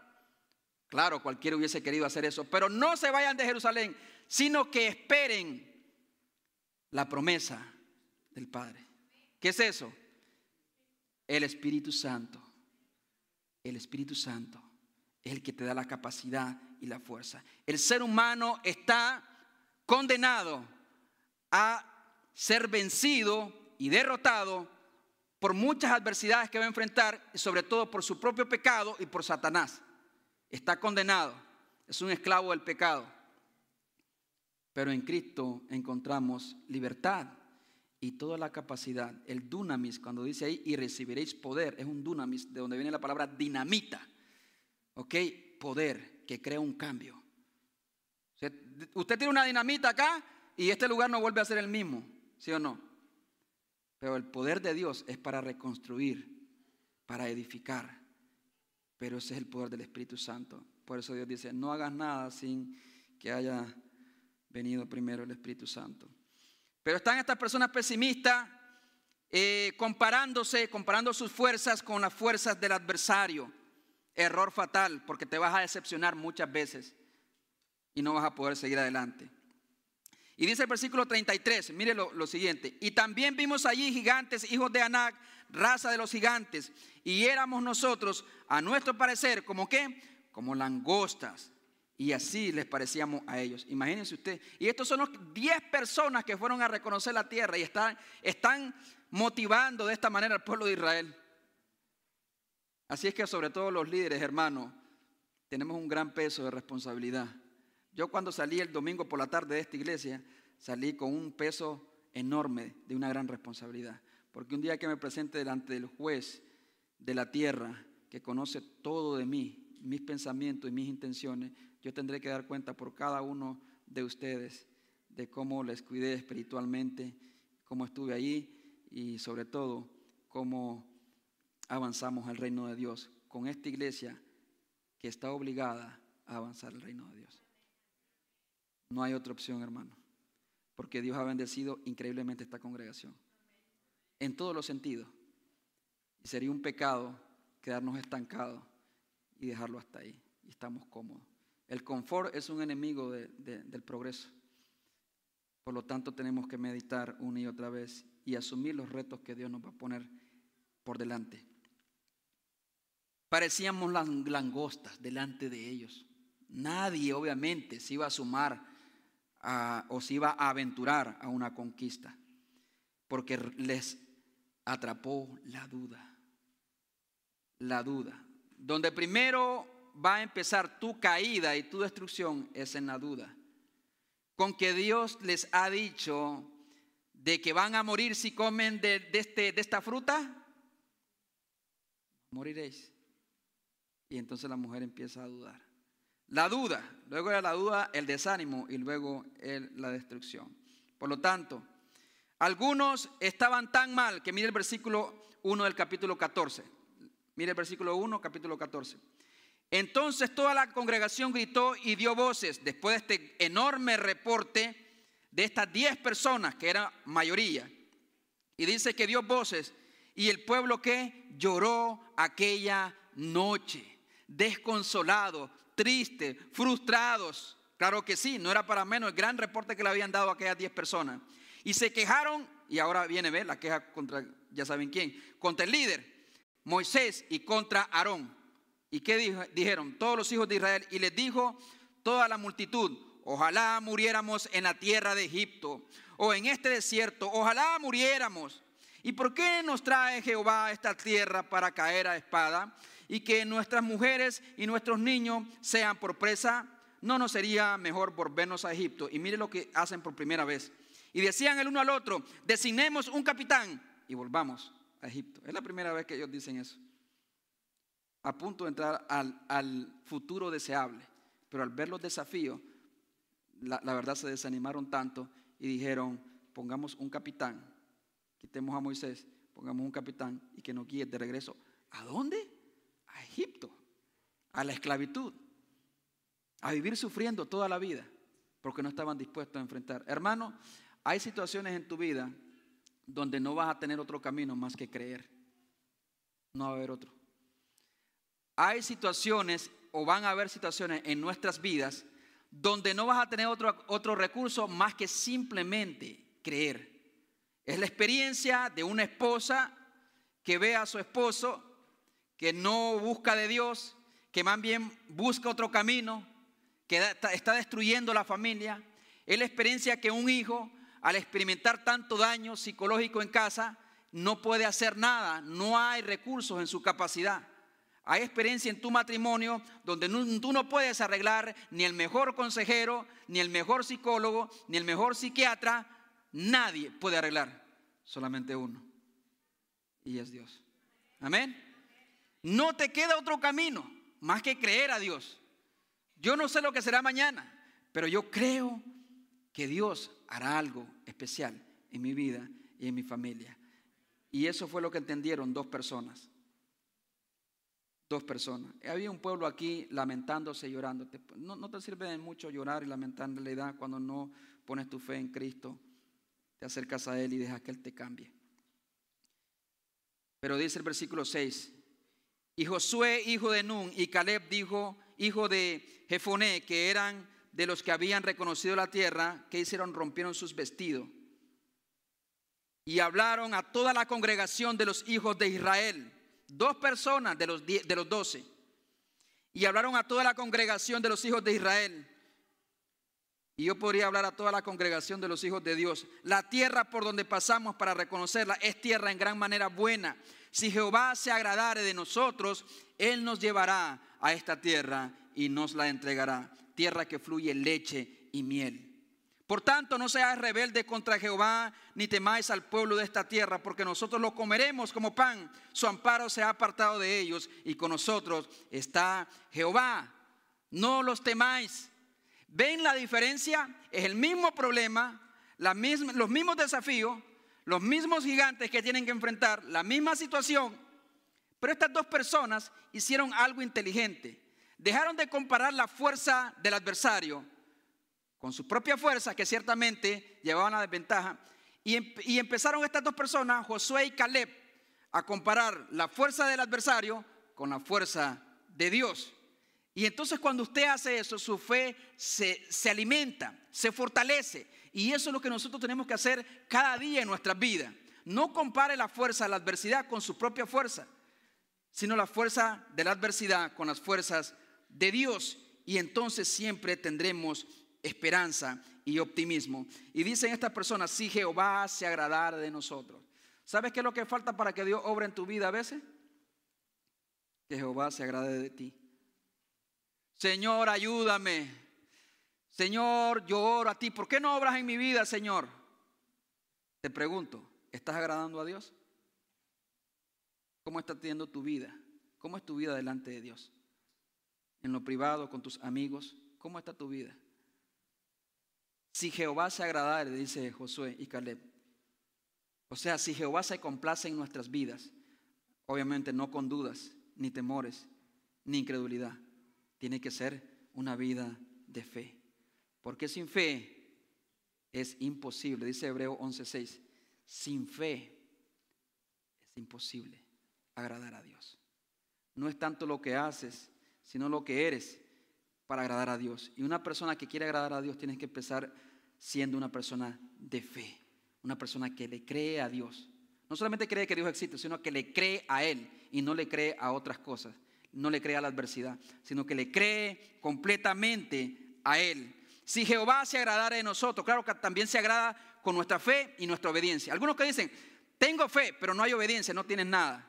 Claro, cualquiera hubiese querido hacer eso, pero no se vayan de Jerusalén, sino que esperen la promesa del Padre. ¿Qué es eso? El Espíritu Santo. El Espíritu Santo es el que te da la capacidad y la fuerza. El ser humano está condenado a ser vencido y derrotado por muchas adversidades que va a enfrentar y sobre todo por su propio pecado y por Satanás. Está condenado, es un esclavo del pecado. Pero en Cristo encontramos libertad y toda la capacidad. El dunamis, cuando dice ahí, y recibiréis poder, es un dunamis, de donde viene la palabra dinamita. ¿Ok? Poder que crea un cambio. Usted tiene una dinamita acá y este lugar no vuelve a ser el mismo, ¿sí o no? Pero el poder de Dios es para reconstruir, para edificar. Pero ese es el poder del Espíritu Santo. Por eso Dios dice, no hagas nada sin que haya venido primero el Espíritu Santo. Pero están estas personas pesimistas eh, comparándose, comparando sus fuerzas con las fuerzas del adversario. Error fatal, porque te vas a decepcionar muchas veces y no vas a poder seguir adelante. Y dice el versículo 33, mire lo, lo, siguiente, y también vimos allí gigantes, hijos de Anac, raza de los gigantes, y éramos nosotros, a nuestro parecer, como qué, como langostas y así les parecíamos a ellos. Imagínense usted. Y estos son los 10 personas que fueron a reconocer la tierra y están, están motivando de esta manera al pueblo de Israel. Así es que sobre todo los líderes, hermanos, tenemos un gran peso de responsabilidad. Yo cuando salí el domingo por la tarde de esta iglesia, salí con un peso enorme de una gran responsabilidad. Porque un día que me presente delante del juez de la tierra, que conoce todo de mí, mis pensamientos y mis intenciones, yo tendré que dar cuenta por cada uno de ustedes de cómo les cuidé espiritualmente, cómo estuve ahí y sobre todo cómo avanzamos al reino de Dios con esta iglesia que está obligada a avanzar al reino de Dios. No hay otra opción, hermano, porque Dios ha bendecido increíblemente esta congregación, en todos los sentidos. Y sería un pecado quedarnos estancados y dejarlo hasta ahí. Y estamos cómodos. El confort es un enemigo del progreso. Por lo tanto, tenemos que meditar una y otra vez y asumir los retos que Dios nos va a poner por delante. Parecíamos langostas delante de ellos. Nadie, obviamente, se iba a sumar o se iba a aventurar a una conquista, porque les atrapó la duda. La duda. Donde primero va a empezar tu caída y tu destrucción es en la duda. Con que Dios les ha dicho de que van a morir si comen de, este, esta fruta, moriréis. Y entonces la mujer empieza a dudar. la duda, luego era la duda, el desánimo y luego la destrucción. Por lo tanto, algunos estaban tan mal que mire el versículo 1 del capítulo 14. Mire el versículo 1, capítulo 14. Entonces toda la congregación gritó y dio voces después de este enorme reporte de estas 10 personas, que era mayoría. Y dice que dio voces y el pueblo que lloró aquella noche, desconsolado, triste, frustrados. Claro que sí, no era para menos el gran reporte que le habían dado a aquellas 10 personas. Y se quejaron, y ahora viene ver la queja contra, ya saben quién, contra el líder, Moisés, y contra Aarón. ¿Y qué dijeron? Todos los hijos de Israel. Y les dijo toda la multitud, ojalá muriéramos en la tierra de Egipto o en este desierto, ojalá muriéramos. ¿Y por qué nos trae Jehová a esta tierra para caer a espada? Y que nuestras mujeres y nuestros niños sean por presa. ¿No nos sería mejor volvernos a Egipto? Y mire lo que hacen por primera vez. Y decían el uno al otro, designemos un capitán y volvamos a Egipto. Es la primera vez que ellos dicen eso. A punto de entrar al, futuro deseable. Pero al ver los desafíos, la, la verdad se desanimaron tanto y dijeron, pongamos un capitán, quitemos a Moisés, pongamos un capitán y que nos guíe de regreso. ¿A dónde? A Egipto, a la esclavitud, a vivir sufriendo toda la vida, porque no estaban dispuestos a enfrentar. Hermano, hay situaciones en tu vida donde no vas a tener otro camino más que creer. No va a haber otro. Hay situaciones o van a haber situaciones en nuestras vidas donde no vas a tener otro, otro recurso más que simplemente creer. Es la experiencia de una esposa que ve a su esposo, que no busca de Dios, que más bien busca otro camino, que está destruyendo la familia. Es la experiencia que un hijo, al experimentar tanto daño psicológico en casa, no puede hacer nada, no hay recursos en su capacidad. Hay experiencia en tu matrimonio donde tú no puedes arreglar ni el mejor consejero, ni el mejor psicólogo, ni el mejor psiquiatra. Nadie puede arreglar, solamente uno. Y es Dios. Amén. No te queda otro camino más que creer a Dios. Yo no sé lo que será mañana, pero yo creo que Dios hará algo especial en mi vida y en mi familia. Y eso fue lo que entendieron dos personas dos personas. Había un pueblo aquí lamentándose y llorando. No, no, te sirve de mucho llorar y lamentar en realidad cuando no pones tu fe en Cristo, te acercas a Él y dejas que Él te cambie. Pero dice el versículo 6, y Josué, hijo de Nun, y Caleb, dijo, hijo de Jefoné, que eran de los que habían reconocido la tierra, que hicieron? Rompieron sus vestidos. Y hablaron a toda la congregación de los hijos de Israel dos personas de los, de los doce, y hablaron a toda la congregación de los hijos de Israel. Y yo podría hablar a toda la congregación de los hijos de Dios. La tierra por donde pasamos para reconocerla es tierra en gran manera buena. Si Jehová se agradare de nosotros, Él nos llevará a esta tierra y nos la entregará. Tierra que fluye leche y miel. Por tanto, no seáis rebelde contra Jehová, ni temáis al pueblo de esta tierra, porque nosotros lo comeremos como pan. Su amparo se ha apartado de ellos, y con nosotros está Jehová. No los temáis. ¿Ven la diferencia? Es el mismo problema, los mismos desafíos, los mismos gigantes que tienen que enfrentar, la misma situación. Pero estas dos personas hicieron algo inteligente. Dejaron de comparar la fuerza del adversario con su propia fuerza, que ciertamente llevaban la desventaja, y, empezaron estas dos personas, Josué y Caleb, a comparar la fuerza del adversario con la fuerza de Dios. Y entonces cuando usted hace eso, su fe se, se, alimenta, se fortalece. Y eso es lo que nosotros tenemos que hacer cada día en nuestras vidas. No compare la fuerza de la adversidad con su propia fuerza, sino la fuerza de la adversidad con las fuerzas de Dios. Y entonces siempre tendremos esperanza y optimismo. Y dicen estas personas, si Jehová se agradara de nosotros. ¿Sabes qué es lo que falta para que Dios obre en tu vida a veces? Que Jehová se agrade de ti. Señor, ayúdame. Señor, yo oro a ti. ¿Por qué no obras en mi vida, Señor? Te pregunto, ¿estás agradando a Dios? ¿Cómo está teniendo tu vida? ¿Cómo es tu vida delante de Dios? en lo privado, con tus amigos, ¿cómo está tu vida? Si Jehová se agrada, le dice Josué y Caleb. O sea, si Jehová se complace en nuestras vidas, obviamente no con dudas, ni temores, ni incredulidad, tiene que ser una vida de fe. Porque sin fe es imposible, dice Hebreo 11:6, sin fe es imposible agradar a Dios. No es tanto lo que haces, sino lo que eres para agradar a Dios. Y una persona que quiere agradar a Dios tiene que empezar siendo una persona de fe, una persona que le cree a Dios. No solamente cree que Dios existe, sino que le cree a Él y no le cree a otras cosas. No le cree a la adversidad, sino que le cree completamente a Él. Si Jehová se agradara de nosotros, claro que también se agrada con nuestra fe y nuestra obediencia. Algunos que dicen, tengo fe, pero no hay obediencia, no tienes nada.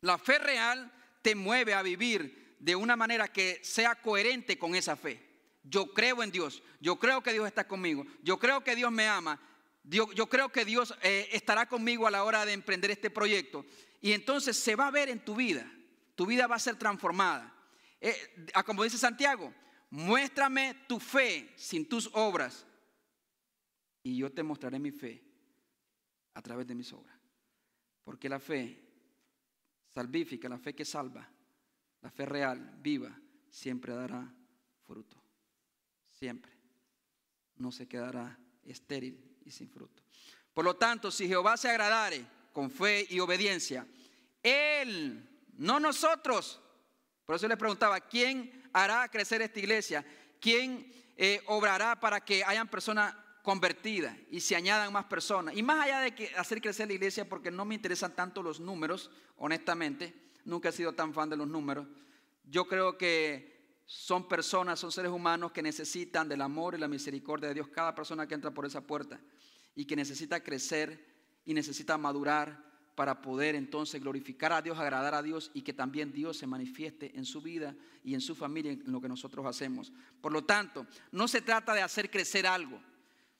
La fe real te mueve a vivir de una manera que sea coherente con esa fe. Yo creo en Dios, yo creo que Dios está conmigo, yo creo que Dios me ama, yo, creo que Dios eh, estará conmigo a la hora de emprender este proyecto. Y entonces se va a ver en tu vida, tu vida va a ser transformada. Eh, como dice Santiago, muéstrame tu fe sin tus obras y yo te mostraré mi fe a través de mis obras. Porque la fe salvífica, la fe que salva, la fe real, viva, siempre dará fruto. Siempre. No se quedará estéril y sin fruto. Por lo tanto, si Jehová se agradare con fe y obediencia, Él, no nosotros. Por eso les preguntaba, ¿quién hará crecer esta iglesia? ¿Quién eh, obrará para que hayan personas convertidas y se añadan más personas. Y más allá de que hacer crecer la iglesia, porque no me interesan tanto los números, honestamente, nunca he sido tan fan de los números, yo creo que son personas, son seres humanos que necesitan del amor y la misericordia de Dios, cada persona que entra por esa puerta, y que necesita crecer y necesita madurar para poder entonces glorificar a Dios, agradar a Dios y que también Dios se manifieste en su vida y en su familia en lo que nosotros hacemos. Por lo tanto, no se trata de hacer crecer algo,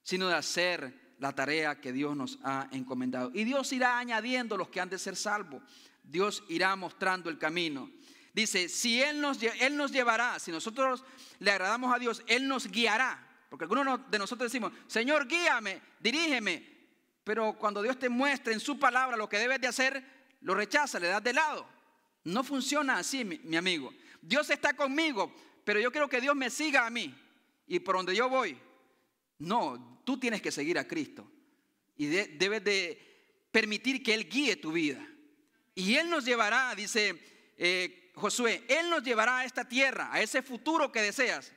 sino de hacer la tarea que Dios nos ha encomendado. Y Dios irá añadiendo los que han de ser salvos. Dios irá mostrando el camino. Dice, si Él nos, Él nos llevará, si nosotros le agradamos a Dios, Él nos guiará. Porque algunos de nosotros decimos, Señor, guíame, dirígeme. Pero cuando Dios te muestra en su palabra lo que debes de hacer, lo rechaza, le das de lado. No funciona así, mi, mi amigo. Dios está conmigo, pero yo quiero que Dios me siga a mí. Y por donde yo voy, no, tú tienes que seguir a Cristo y debes de permitir que Él guíe tu vida. Y Él nos llevará, dice eh, Josué, Él nos llevará a esta tierra, a ese futuro que deseas.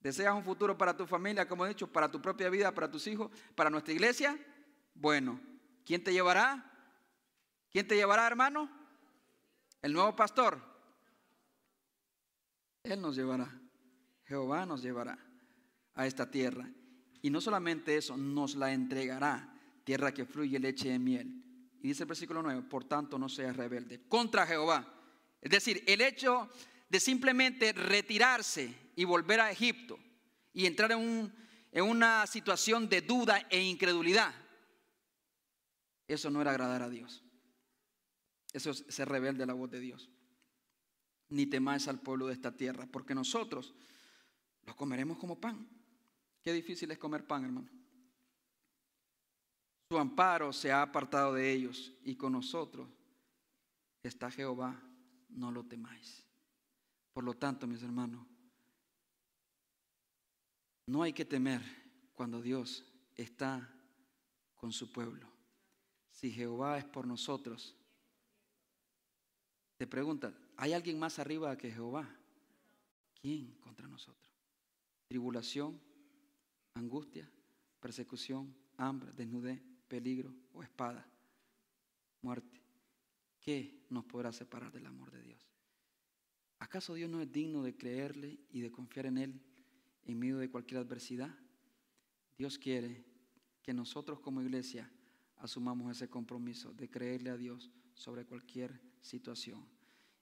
¿Deseas un futuro para tu familia, como he dicho, para tu propia vida, para tus hijos, para nuestra iglesia? Bueno, ¿quién te llevará? ¿Quién te llevará, hermano? El nuevo pastor. Él nos llevará. Jehová nos llevará a esta tierra. Y no solamente eso, nos la entregará, tierra que fluye leche de miel. Y dice el versículo 9, por tanto no seas rebelde contra Jehová. Es decir, el hecho de simplemente retirarse y volver a Egipto y entrar en, en una situación de duda e incredulidad, eso no era agradar a Dios. Eso es ser rebelde a la voz de Dios. Ni temáis al pueblo de esta tierra, porque nosotros lo comeremos como pan. Qué difícil es comer pan, hermano. Su amparo se ha apartado de ellos y con nosotros está Jehová, no lo temáis. Por lo tanto, mis hermanos, no hay que temer cuando Dios está con su pueblo. Si Jehová es por nosotros, te pregunta, ¿hay alguien más arriba que Jehová? ¿Quién contra nosotros? Tribulación, angustia, persecución, hambre, desnudez, peligro o espada, muerte. ¿Qué nos podrá separar del amor de Dios? ¿Acaso Dios no es digno de creerle y de confiar en Él en medio de cualquier adversidad? Dios quiere que nosotros como iglesia asumamos ese compromiso de creerle a Dios sobre cualquier situación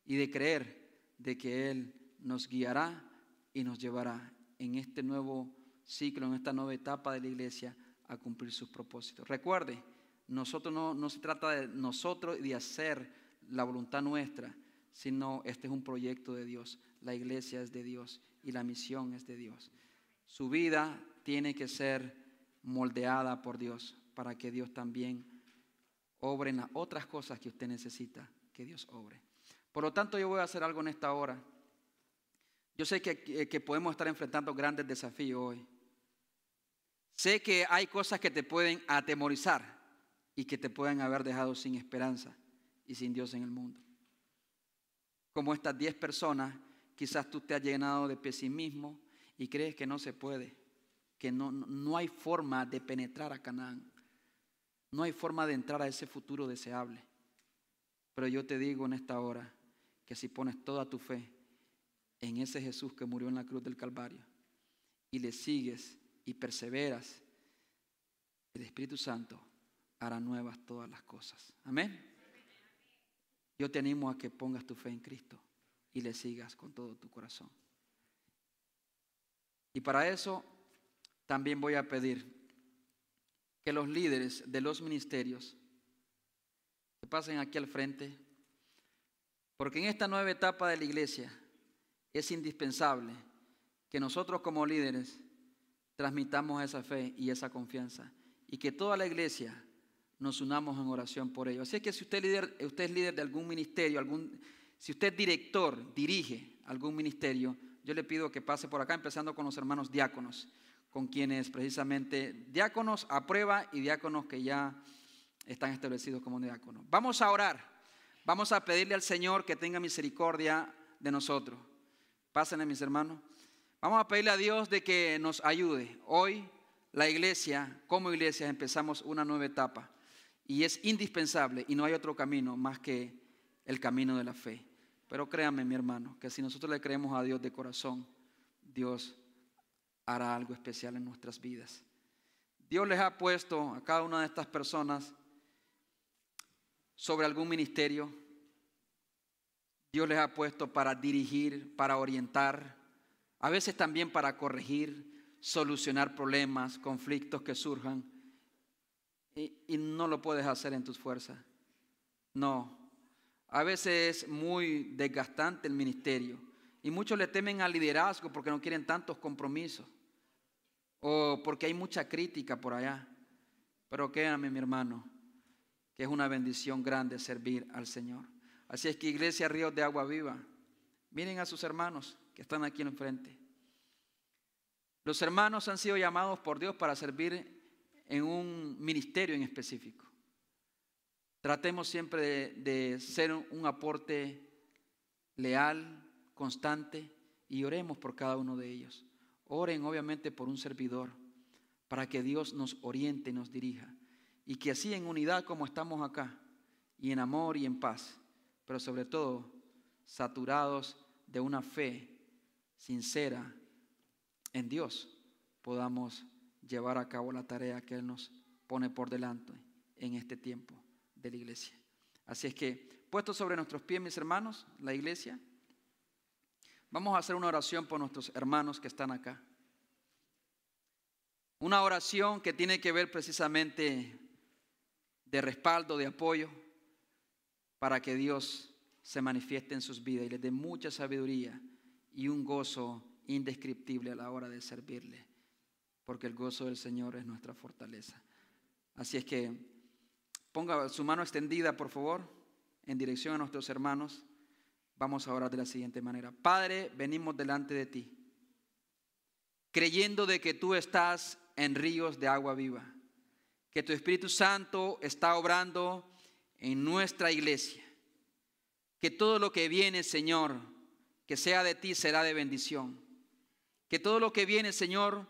y de creer de que Él nos guiará y nos llevará en este nuevo ciclo, en esta nueva etapa de la iglesia, a cumplir sus propósitos. Recuerde, nosotros no, no se trata de nosotros de hacer la voluntad nuestra, sino este es un proyecto de Dios. la iglesia es de Dios y la misión es de Dios. Su vida tiene que ser moldeada por Dios para que Dios también obre en las otras cosas que usted necesita que Dios obre. Por lo tanto, yo voy a hacer algo en esta hora. Yo sé que, que podemos estar enfrentando grandes desafíos hoy. Sé que hay cosas que te pueden atemorizar y que te pueden haber dejado sin esperanza y sin Dios en el mundo. Como estas diez personas, quizás tú te has llenado de pesimismo y crees que no se puede, que no, no hay forma de penetrar a Canaán, no hay forma de entrar a ese futuro deseable. Pero yo te digo en esta hora que si pones toda tu fe en ese Jesús que murió en la cruz del Calvario y le sigues y perseveras, el Espíritu Santo hará nuevas todas las cosas. Amén. Yo te animo a que pongas tu fe en Cristo y le sigas con todo tu corazón. Y para eso también voy a pedir que los líderes de los ministerios se pasen aquí al frente, porque en esta nueva etapa de la iglesia es indispensable que nosotros como líderes transmitamos esa fe y esa confianza y que toda la iglesia nos unamos en oración por ello. Así es que si usted, líder, usted es líder de algún ministerio, algún, si usted es director, dirige algún ministerio, yo le pido que pase por acá, empezando con los hermanos diáconos, con quienes precisamente diáconos a prueba y diáconos que ya están establecidos como diáconos. Vamos a orar, vamos a pedirle al Señor que tenga misericordia de nosotros. Pásenle, mis hermanos. Vamos a pedirle a Dios de que nos ayude. Hoy la iglesia, como iglesia, empezamos una nueva etapa. Y es indispensable y no hay otro camino más que el camino de la fe. Pero créame, mi hermano, que si nosotros le creemos a Dios de corazón, Dios hará algo especial en nuestras vidas. Dios les ha puesto a cada una de estas personas sobre algún ministerio. Dios les ha puesto para dirigir, para orientar, a veces también para corregir, solucionar problemas, conflictos que surjan y, no lo puedes hacer en tus fuerzas. No. A veces es muy desgastante el ministerio. Y muchos le temen al liderazgo porque no quieren tantos compromisos. O porque hay mucha crítica por allá. Pero créanme, mi hermano, que es una bendición grande servir al Señor. Así es que Iglesia Ríos de Agua Viva, miren a sus hermanos que están aquí enfrente. Los hermanos han sido llamados por Dios para servir en un ministerio en específico. Tratemos siempre de, ser un aporte leal, constante y oremos por cada uno de ellos. Oren obviamente por un servidor para que Dios nos oriente y nos dirija. Y que así en unidad como estamos acá, y en amor y en paz, pero sobre todo saturados de una fe sincera en Dios, podamos llevar a cabo la tarea que Él nos pone por delante en este tiempo de la iglesia. Así es que, puestos sobre nuestros pies, mis hermanos, la iglesia, vamos a hacer una oración por nuestros hermanos que están acá. Una oración que tiene que ver precisamente de respaldo, de apoyo, para que Dios se manifieste en sus vidas y les dé mucha sabiduría y un gozo indescriptible a la hora de servirle porque el gozo del Señor es nuestra fortaleza. Así es que ponga su mano extendida, por favor, en dirección a nuestros hermanos. Vamos a orar de la siguiente manera. Padre, venimos delante de ti, creyendo de que tú estás en ríos de agua viva, que tu Espíritu Santo está obrando en nuestra iglesia, que todo lo que viene, Señor, que sea de ti será de bendición, que todo lo que viene, Señor,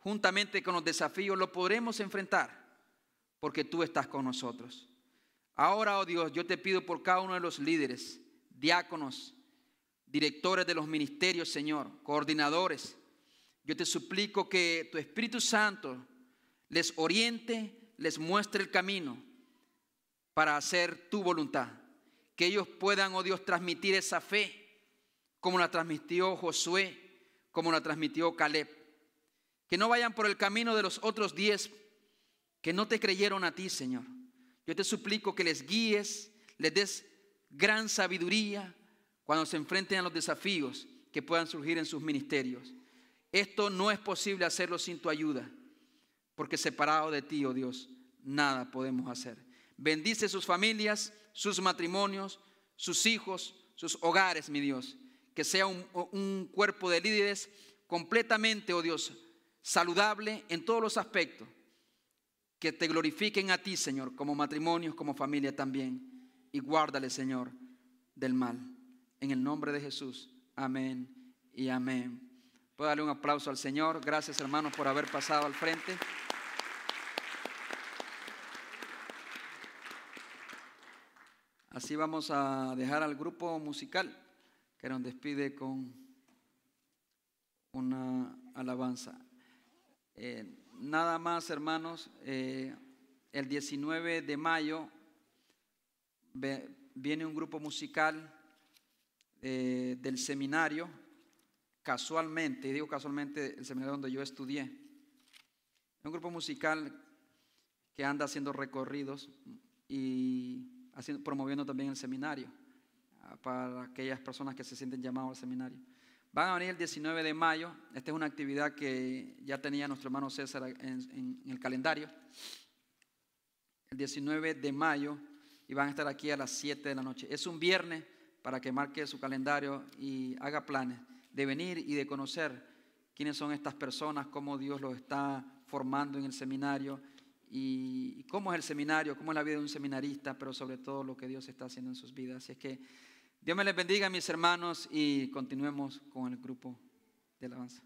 juntamente con los desafíos, lo podremos enfrentar porque tú estás con nosotros. Ahora, oh Dios, yo te pido por cada uno de los líderes, diáconos, directores de los ministerios, Señor, coordinadores. Yo te suplico que tu Espíritu Santo les oriente, les muestre el camino para hacer tu voluntad. Que ellos puedan, oh Dios, transmitir esa fe como la transmitió Josué, como la transmitió Caleb que no vayan por el camino de los otros diez que no te creyeron a ti, Señor. Yo te suplico que les guíes, les des gran sabiduría cuando se enfrenten a los desafíos, que puedan surgir en sus ministerios. Esto no es posible hacerlo sin tu ayuda, porque separado de ti, oh Dios, nada podemos hacer. Bendice sus familias, sus matrimonios, sus hijos, sus hogares, mi Dios. Que sea un, un cuerpo de líderes completamente, oh Dios, saludable en todos los aspectos. Que te glorifiquen a ti, Señor, como matrimonios, como familia también. Y guárdale, Señor, del mal. En el nombre de Jesús. Amén y amén. Puedo darle un aplauso al Señor. Gracias, hermanos, por haber pasado al frente. Así vamos a dejar al grupo musical que nos despide con una alabanza. Eh, nada más, hermanos, eh, el 19 de mayo viene un grupo musical eh, del seminario, casualmente, digo casualmente, el seminario donde yo estudié. Un grupo musical que anda haciendo recorridos y promoviendo también el seminario para aquellas personas que se sienten llamados al seminario. Van a venir el 19 de mayo. Esta es una actividad que ya tenía nuestro hermano César en, el calendario. El 19 de mayo y van a estar aquí a las 7 de la noche. Es un viernes para que marque su calendario y haga planes de venir y de conocer quiénes son estas personas, cómo Dios los está formando en el seminario y, cómo es el seminario, cómo es la vida de un seminarista, pero sobre todo lo que Dios está haciendo en sus vidas. Así es que Dios me les bendiga, mis hermanos, y continuemos con el grupo de alabanza.